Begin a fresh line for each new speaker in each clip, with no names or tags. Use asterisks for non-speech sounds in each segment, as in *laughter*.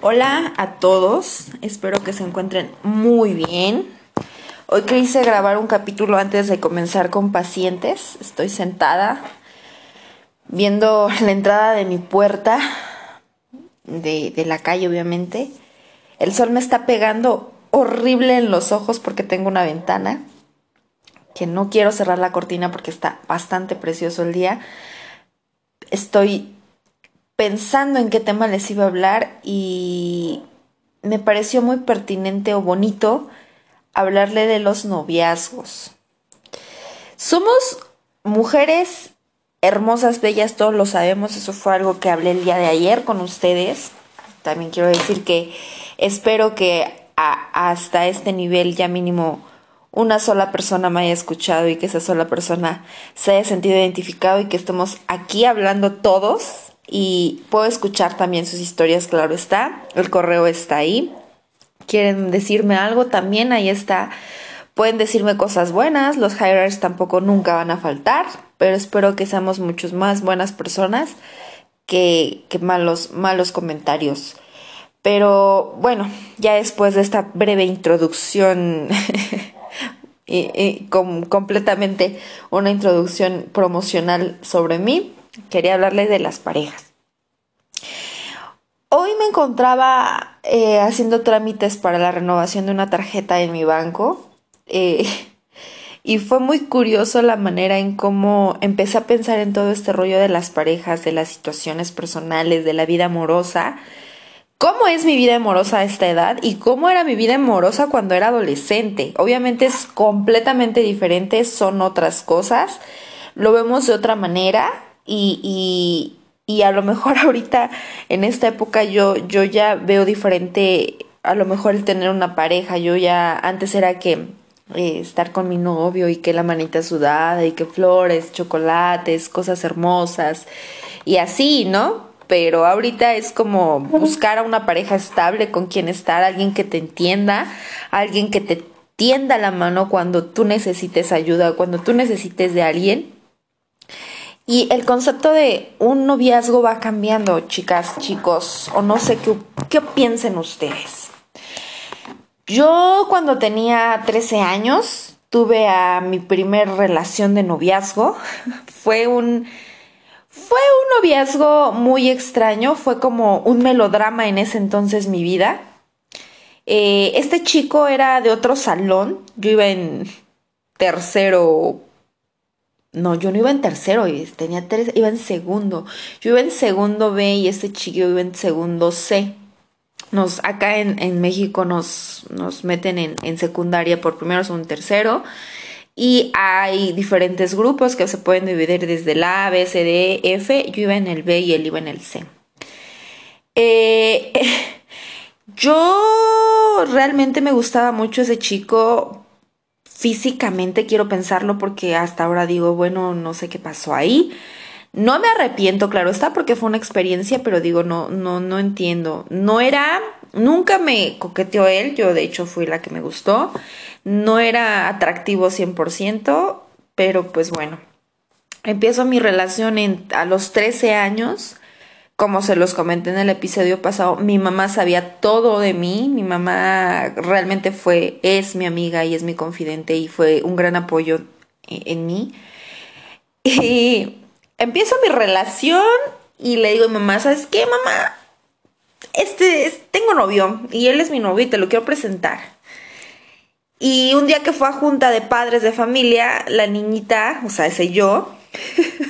Hola a todos, espero que se encuentren muy bien. Hoy quise grabar un capítulo antes de comenzar con pacientes. Estoy sentada viendo *laughs* la entrada de mi puerta, de, de, la calle obviamente. El sol me está pegando horrible en los ojos porque tengo una ventana, que no quiero cerrar la cortina porque está bastante precioso el día. Estoy pensando en qué tema les iba a hablar y me pareció muy pertinente o bonito hablarle de los noviazgos. Somos mujeres hermosas, bellas, todos lo sabemos, eso fue algo que hablé el día de ayer con ustedes. También quiero decir que espero que hasta este nivel ya mínimo una sola persona me haya escuchado y que esa sola persona se haya sentido identificado y que estemos aquí hablando todos y puedo escuchar también sus historias, claro está. El correo está ahí. Quieren decirme algo también, ahí está. Pueden decirme cosas buenas, los hires tampoco nunca van a faltar, pero espero que seamos muchos más buenas personas que, que malos, malos comentarios. Pero bueno, ya después de esta breve introducción *laughs* y, completamente una introducción promocional sobre mí, quería hablarles de las parejas. Hoy me encontraba eh, haciendo trámites para la renovación de una tarjeta en mi banco eh, *laughs* y fue muy curioso la manera en cómo empecé a pensar en todo este rollo de las parejas, de las situaciones personales, de la vida amorosa. ¿Cómo es mi vida amorosa a esta edad y cómo era mi vida amorosa cuando era adolescente? Obviamente es completamente diferente, son otras cosas, lo vemos de otra manera y, y a lo mejor *laughs* ahorita en esta época yo, yo ya veo diferente a lo mejor el tener una pareja, yo ya antes era que eh, estar con mi novio y que la manita sudada y que flores, chocolates, cosas hermosas y así, ¿no? Pero ahorita es como buscar a una pareja estable con quien estar, alguien que te entienda, alguien que te tienda la mano cuando tú necesites ayuda, cuando tú necesites de alguien y el concepto de un noviazgo va cambiando, chicas, chicos, o no sé qué, qué piensen ustedes. Yo cuando tenía 13 años tuve a mi primer relación de noviazgo. *laughs* fue un fue un noviazgo muy extraño, fue como un melodrama en ese entonces mi vida. Eh, este chico era de otro salón, yo iba en tercero no, yo no iba en tercero, tenía tres, iba en segundo. Yo iba en segundo B y este chico iba en segundo C. Nos, acá en, México nos, nos meten en, en, secundaria por primero, segundo, tercero. Y hay diferentes grupos que se pueden dividir desde la A, B, C, D, F. Yo iba en el B y él iba en el C. Eh, *laughs* yo realmente me gustaba mucho ese chico físicamente quiero pensarlo porque hasta ahora digo, bueno, no sé qué pasó ahí. No me arrepiento, claro está, porque fue una experiencia, pero digo, no, no, no entiendo. No era, nunca me coqueteó él, yo de hecho fui la que me gustó. No era atractivo 100%, pero pues bueno. Empiezo mi relación a los 13 años como se los comenté en el episodio pasado, mi mamá sabía todo de mí, mi mamá realmente fue, es mi amiga y es mi confidente y fue un gran apoyo en, mí. Y empiezo mi relación y le digo a mi mamá, ¿sabes qué, mamá? Este, tengo novio y él es mi novio y te lo quiero presentar. Y un día que fue a junta de padres de familia, la niñita, o sea, ese yo, *laughs*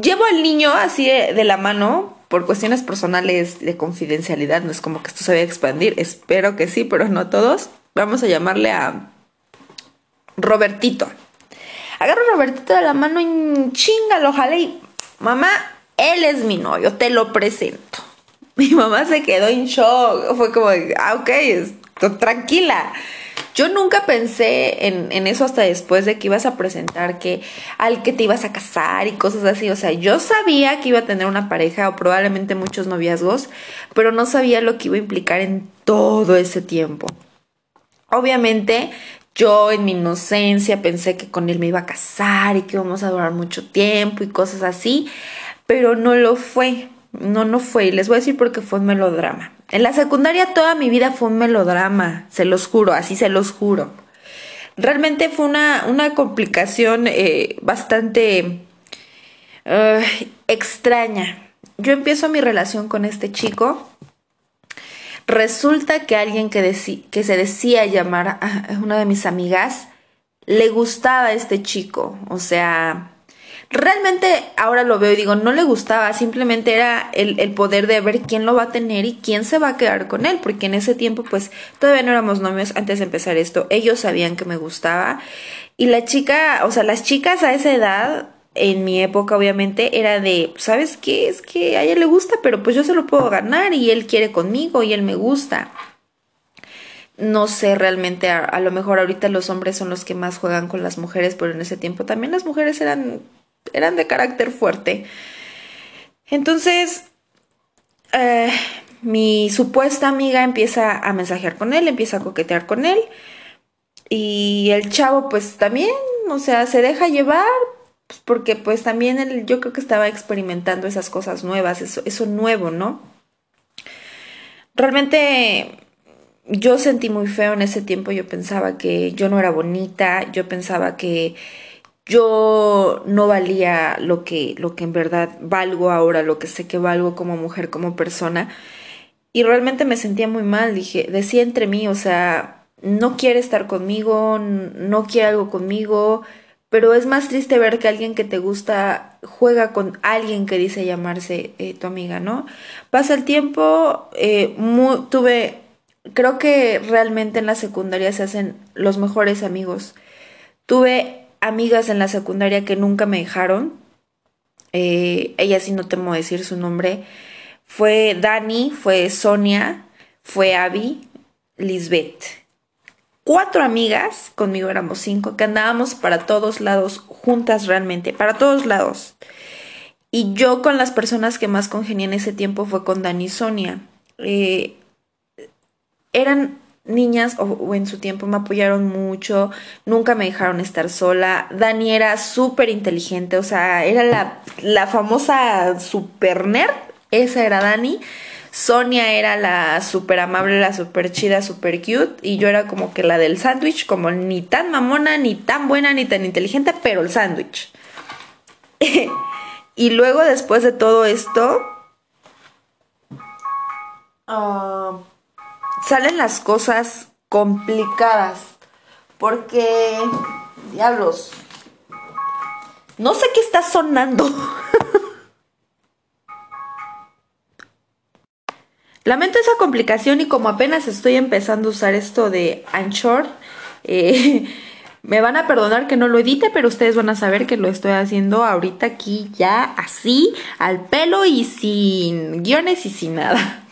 llevo al niño así de, la mano por cuestiones personales de confidencialidad. No es como que esto se vaya a expandir. Espero que sí, pero no todos. Vamos a llamarle a Robertito. Agarro a Robertito de la mano y chinga, lo y mamá, él es mi novio, te lo presento. *laughs* Mi mamá se quedó en shock. Fue como, ah, ok, tranquila. Yo nunca pensé en, eso hasta después de que ibas a presentar que al que te ibas a casar y cosas así. O sea, yo sabía que iba a tener una pareja o probablemente muchos noviazgos, pero no sabía lo que iba a implicar en todo ese tiempo. Obviamente, yo en mi inocencia pensé que con él me iba a casar y que íbamos a durar mucho tiempo y cosas así, pero no lo fue. No, no fue. Y les voy a decir porque fue un melodrama. En la secundaria toda mi vida fue un melodrama. Se los juro, así se los juro. Realmente fue una, una complicación eh, bastante extraña. Yo empiezo mi relación con este chico. Resulta que alguien que, que se decía llamar a una de mis amigas le gustaba a este chico. O sea, realmente ahora lo veo y digo, no le gustaba, simplemente era el, el, poder de ver quién lo va a tener y quién se va a quedar con él, porque en ese tiempo pues todavía no éramos novios antes de empezar esto, ellos sabían que me gustaba y la chica, o sea, las chicas a esa edad en mi época obviamente era de, ¿sabes qué? Es que a ella le gusta, pero pues yo se lo puedo ganar y él quiere conmigo y él me gusta. No sé realmente, a, lo mejor ahorita los hombres son los que más juegan con las mujeres, pero en ese tiempo también las mujeres eran, eran de carácter fuerte. Entonces, eh, mi supuesta amiga empieza a mensajear con él, empieza a coquetear con él. Y el chavo pues también, o sea, se deja llevar, pues, porque pues también él, yo creo que estaba experimentando esas cosas nuevas, eso, eso nuevo, ¿no? Realmente yo sentí muy feo en ese tiempo, yo pensaba que yo no era bonita, yo pensaba que yo no valía lo que, lo que en verdad valgo ahora, lo que sé que valgo como mujer, como persona. Y realmente me sentía muy mal, dije, decía entre mí, o sea, no quiere estar conmigo, no quiere algo conmigo, pero es más triste ver que alguien que te gusta juega con alguien que dice llamarse eh, tu amiga, ¿no? Pasa el tiempo, eh, tuve, creo que realmente en la secundaria se hacen los mejores amigos. Tuve amigas en la secundaria que nunca me dejaron, eh, ella sí no temo decir su nombre, fue Dani, fue Sonia, fue Abby, Lisbeth cuatro amigas, conmigo éramos cinco, que andábamos para todos lados, juntas realmente, para todos lados. Y yo con las personas que más congenié en ese tiempo fue con Dani y Sonia. Eh, eran niñas, o, en su tiempo me apoyaron mucho, nunca me dejaron estar sola. Dani era súper inteligente, o sea, era la, la famosa super nerd, esa era Dani. Sonia era la súper amable, la súper chida, súper cute. Y yo era como que la del sándwich, como ni tan mamona, ni tan buena, ni tan inteligente, pero el sándwich. *laughs* y luego, después de todo esto, ah, salen las cosas complicadas. Porque, diablos, no sé qué está sonando. *laughs* Lamento esa complicación y como apenas estoy empezando a usar esto de Anchor, eh, *laughs* me van a perdonar que no lo edite, pero ustedes van a saber que lo estoy haciendo ahorita aquí ya así, al pelo y sin guiones y sin nada.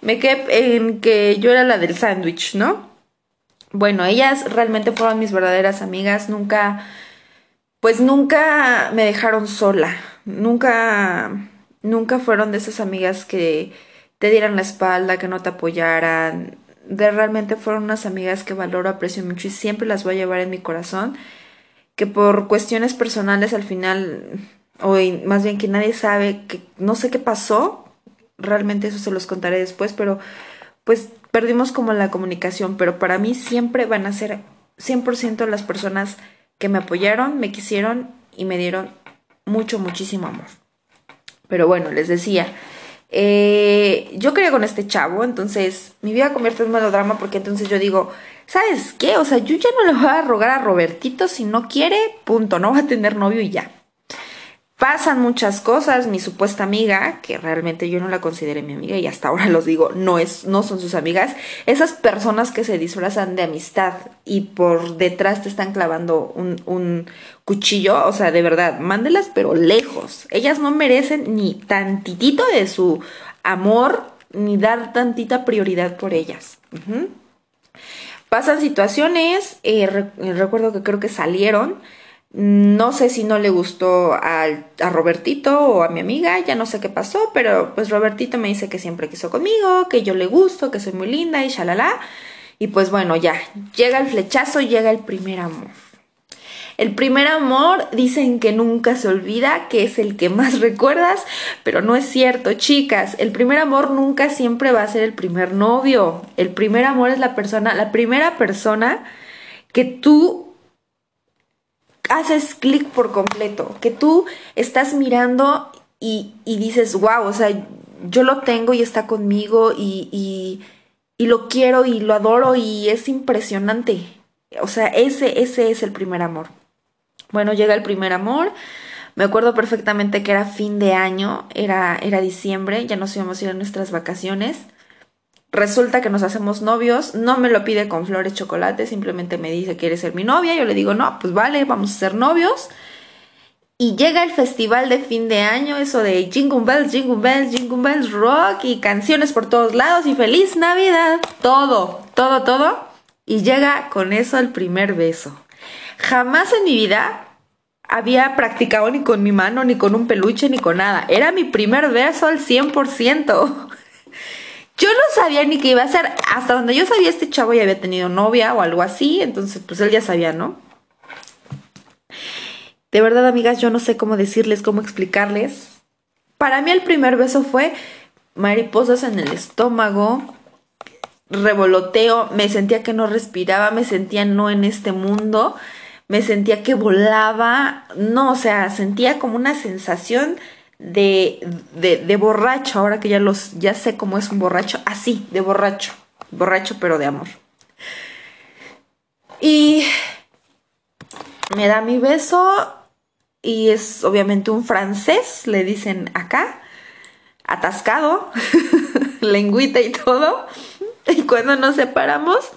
Me quedé en que yo era la del sándwich, ¿no? Bueno, ellas realmente fueron mis verdaderas amigas, nunca, pues nunca me dejaron sola, nunca, nunca fueron de esas amigas que te dieran la espalda, que no te apoyaran. De realmente fueron unas amigas que valoro, aprecio mucho y siempre las voy a llevar en mi corazón. Que por cuestiones personales al final, o más bien que nadie sabe, que no sé qué pasó, realmente eso se los contaré después, pero pues perdimos como la comunicación, pero para mí siempre van a ser 100% las personas que me apoyaron, me quisieron y me dieron mucho, muchísimo amor. Pero bueno, les decía, eh, yo quería con este chavo, entonces mi vida convierte en melodrama porque entonces yo digo, ¿sabes qué? O sea, yo ya no le voy a rogar a Robertito si no quiere, punto, no va a tener novio y ya. Pasan muchas cosas, mi supuesta amiga, que realmente yo no la consideré mi amiga y hasta ahora los digo, no, es, no son sus amigas, esas personas que se disfrazan de amistad y por detrás te están clavando un, un cuchillo, o sea, de verdad, mándelas pero lejos. Ellas no merecen ni tantitito de su amor, ni dar tantita prioridad por ellas. Pasan situaciones, eh, recuerdo que creo que salieron no sé si no le gustó a, a, Robertito o a mi amiga, ya no sé qué pasó, pero pues Robertito me dice que siempre quiso conmigo, que yo le gusto, que soy muy linda y shalala. Y pues bueno, ya, llega el flechazo, llega el primer amor. El primer amor dicen que nunca se olvida, que es el que más *laughs* recuerdas, pero no es cierto, chicas. El primer amor nunca siempre va a ser el primer novio. El primer amor es la persona, la primera persona que tú haces clic por completo, que tú estás mirando y, dices, wow, o sea, yo lo tengo y está conmigo y, y, y lo quiero y lo adoro y es impresionante. O sea, ese, ese es el primer amor. Bueno, llega el primer amor. Me acuerdo perfectamente que era fin de año, era, era diciembre, ya nos íbamos a ir a nuestras vacaciones. Resulta que nos hacemos novios, no me lo pide con flores chocolate, simplemente me dice, ¿quieres ser mi novia? Yo le digo, no, pues vale, vamos a ser novios. Y llega el festival de fin de año, eso de Jingle Bells, Jingle Bells, Jingle Bells Rock y canciones por todos lados y feliz Navidad, todo, todo, todo. Y llega con eso el primer beso. Jamás en mi vida había practicado ni con mi mano, ni con un peluche, ni con nada. Era mi primer beso al 100%. Yo no sabía ni qué iba a ser. Hasta donde yo sabía, este chavo ya había tenido novia o algo así. Entonces, pues él ya sabía, ¿no? De verdad, amigas, yo no sé cómo decirles, cómo explicarles. Para mí el primer beso fue mariposas en el estómago, revoloteo, me sentía que no respiraba, me sentía no en este mundo me sentía que volaba, no, o sea, sentía como una sensación de, de, de, borracho, ahora que ya, los, ya sé cómo es un borracho, así, de borracho, borracho pero de amor. Y me da mi beso y es obviamente un francés, le dicen acá, atascado, *laughs* lengüita y todo. Y cuando nos separamos,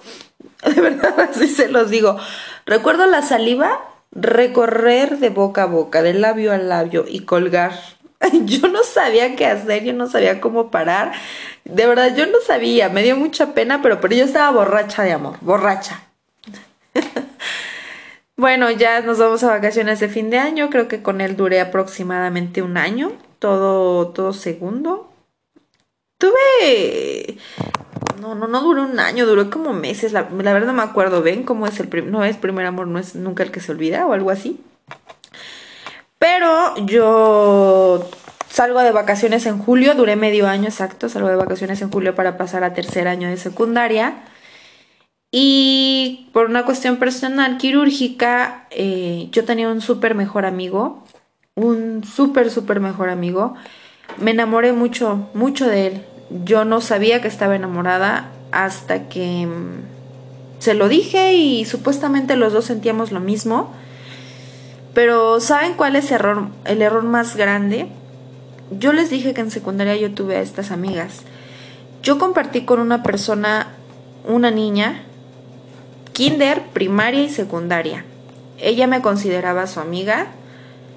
de verdad *laughs* así se los digo, Recuerdo la saliva recorrer de boca a boca, de labio a labio y colgar. *laughs* Yo no sabía qué hacer, yo no sabía cómo parar. De verdad, yo no sabía, me dio mucha pena, pero, pero yo estaba borracha de amor, borracha. *laughs* bueno, ya nos vamos a vacaciones de fin de año, creo que con él duré aproximadamente un año, todo, todo segundo. Tuve no, no, no duró un año, duró como meses. La, verdad no me acuerdo. ¿Ven cómo es el primer... No es primer amor, no es nunca el que se olvida o algo así. Pero yo salgo de vacaciones en julio, duré medio año exacto. Salgo de vacaciones en julio para pasar a tercer año de secundaria. Y por una cuestión personal, quirúrgica, eh, yo tenía un súper mejor amigo. Un súper, súper mejor amigo. Me enamoré mucho, mucho de él yo no sabía que estaba enamorada hasta que mm, se lo dije y supuestamente los dos sentíamos lo mismo. Pero ¿saben cuál es el error, el error más grande? Yo les dije que en secundaria yo tuve a estas amigas. Yo compartí con una persona, una niña, kinder, primaria y secundaria. Ella me consideraba su amiga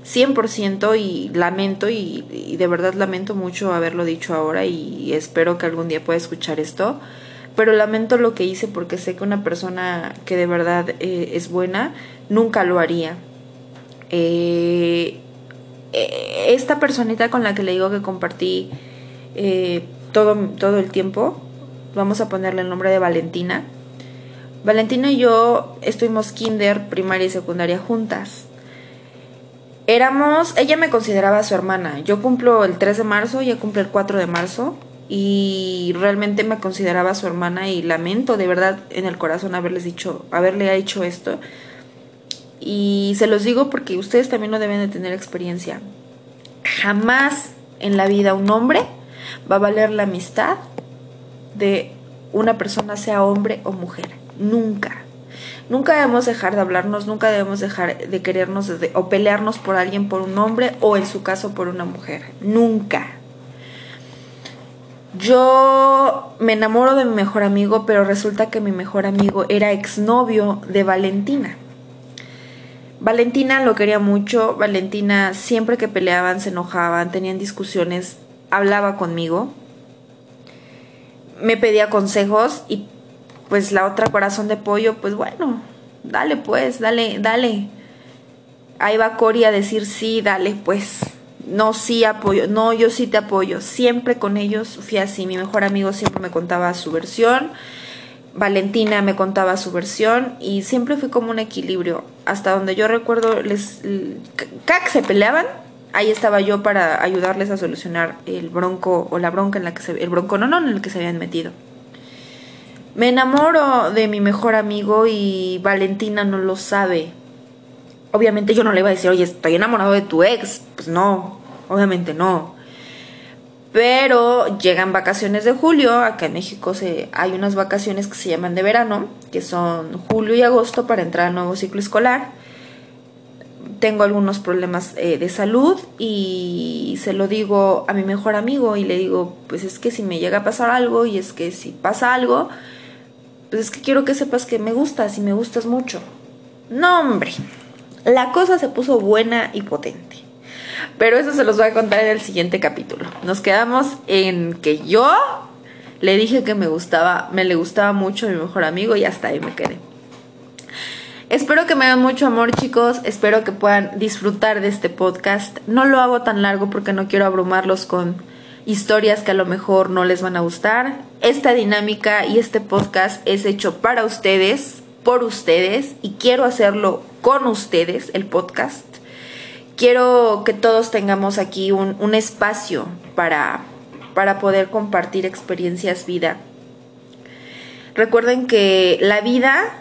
100% y lamento y, de verdad lamento mucho haberlo dicho ahora y espero que algún día pueda escuchar esto, pero lamento lo que hice porque sé que una persona que de verdad eh, es buena nunca lo haría. Eh, eh, esta personita con la que le digo que compartí todo, todo el tiempo, vamos a ponerle el nombre de Valentina. Valentina y yo estuvimos kinder, primaria y secundaria juntas éramos, ella me consideraba su hermana. Yo cumplo el 3 de marzo, ella cumple el 4 de marzo y realmente me consideraba su hermana y lamento de verdad en el corazón haberles dicho, haberle hecho esto. Y se los digo porque ustedes también lo deben de tener experiencia. Jamás en la vida un hombre va a valer la amistad de una persona, sea hombre o mujer. Nunca. Nunca debemos dejar de hablarnos, nunca debemos dejar de querernos o pelearnos por alguien, por un hombre o en su caso por una mujer. Nunca. Yo me enamoro de mi mejor amigo, pero resulta que mi mejor amigo era exnovio de Valentina. Valentina lo quería mucho, Valentina siempre que peleaban, se enojaban, tenían discusiones, hablaba conmigo, me pedía consejos y pues la otra corazón de pollo, pues bueno, dale pues, dale, dale. Ahí va Cori a decir sí, dale pues. No, sí apoyo, no, yo sí te apoyo. Siempre con ellos fui así. Mi mejor amigo siempre me contaba su versión. Valentina me contaba su versión y siempre fui como un equilibrio. Hasta donde yo recuerdo, les, que se peleaban, ahí estaba yo para ayudarles a solucionar el bronco o la bronca en la que se, el bronco no, no, en el que se habían metido. Me enamoro de mi mejor amigo y Valentina no lo sabe. Obviamente yo no le iba a decir, oye, estoy enamorado de tu ex. Pues no, obviamente no. Pero llegan vacaciones de julio, acá en México se, hay unas vacaciones que se llaman de verano, que son julio y agosto para entrar al nuevo ciclo escolar. Tengo algunos problemas eh, de salud y se lo digo a mi mejor amigo y le digo, pues es que si me llega a pasar algo y es que si pasa algo, pues es que quiero que sepas que me gustas y me gustas mucho. No, hombre, la cosa se puso buena y potente. Pero eso se los voy a contar en el siguiente capítulo. Nos quedamos en que yo le dije que me gustaba, me le gustaba mucho a mi mejor amigo y hasta ahí me quedé. Espero que me den mucho amor, chicos. Espero que puedan disfrutar de este podcast. No lo hago tan largo porque no quiero abrumarlos con historias que a lo mejor no les van a gustar. Esta dinámica y este podcast es hecho para ustedes, por ustedes, y quiero hacerlo con ustedes, el podcast quiero que todos tengamos aquí un, espacio para, para poder compartir experiencias vida. Recuerden que la vida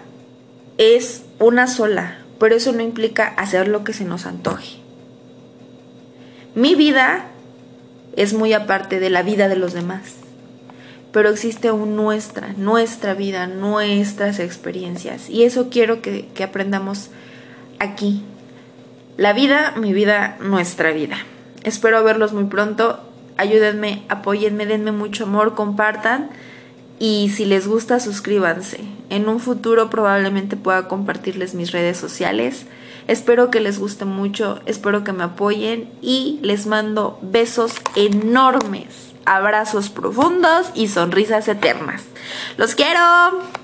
es una sola, pero eso no implica hacer lo que se nos antoje. Mi vida es muy aparte de la vida de los demás, pero existe un nuestra, nuestra vida, nuestras experiencias, y eso quiero que, que aprendamos aquí, la vida, mi vida, nuestra vida. Espero verlos muy pronto. Ayúdenme, apóyenme, denme mucho amor, compartan. Y si les gusta, suscríbanse. En un futuro probablemente pueda compartirles mis redes sociales. Espero que les guste mucho, espero que me apoyen y les mando besos enormes, abrazos profundos y sonrisas eternas. Los quiero.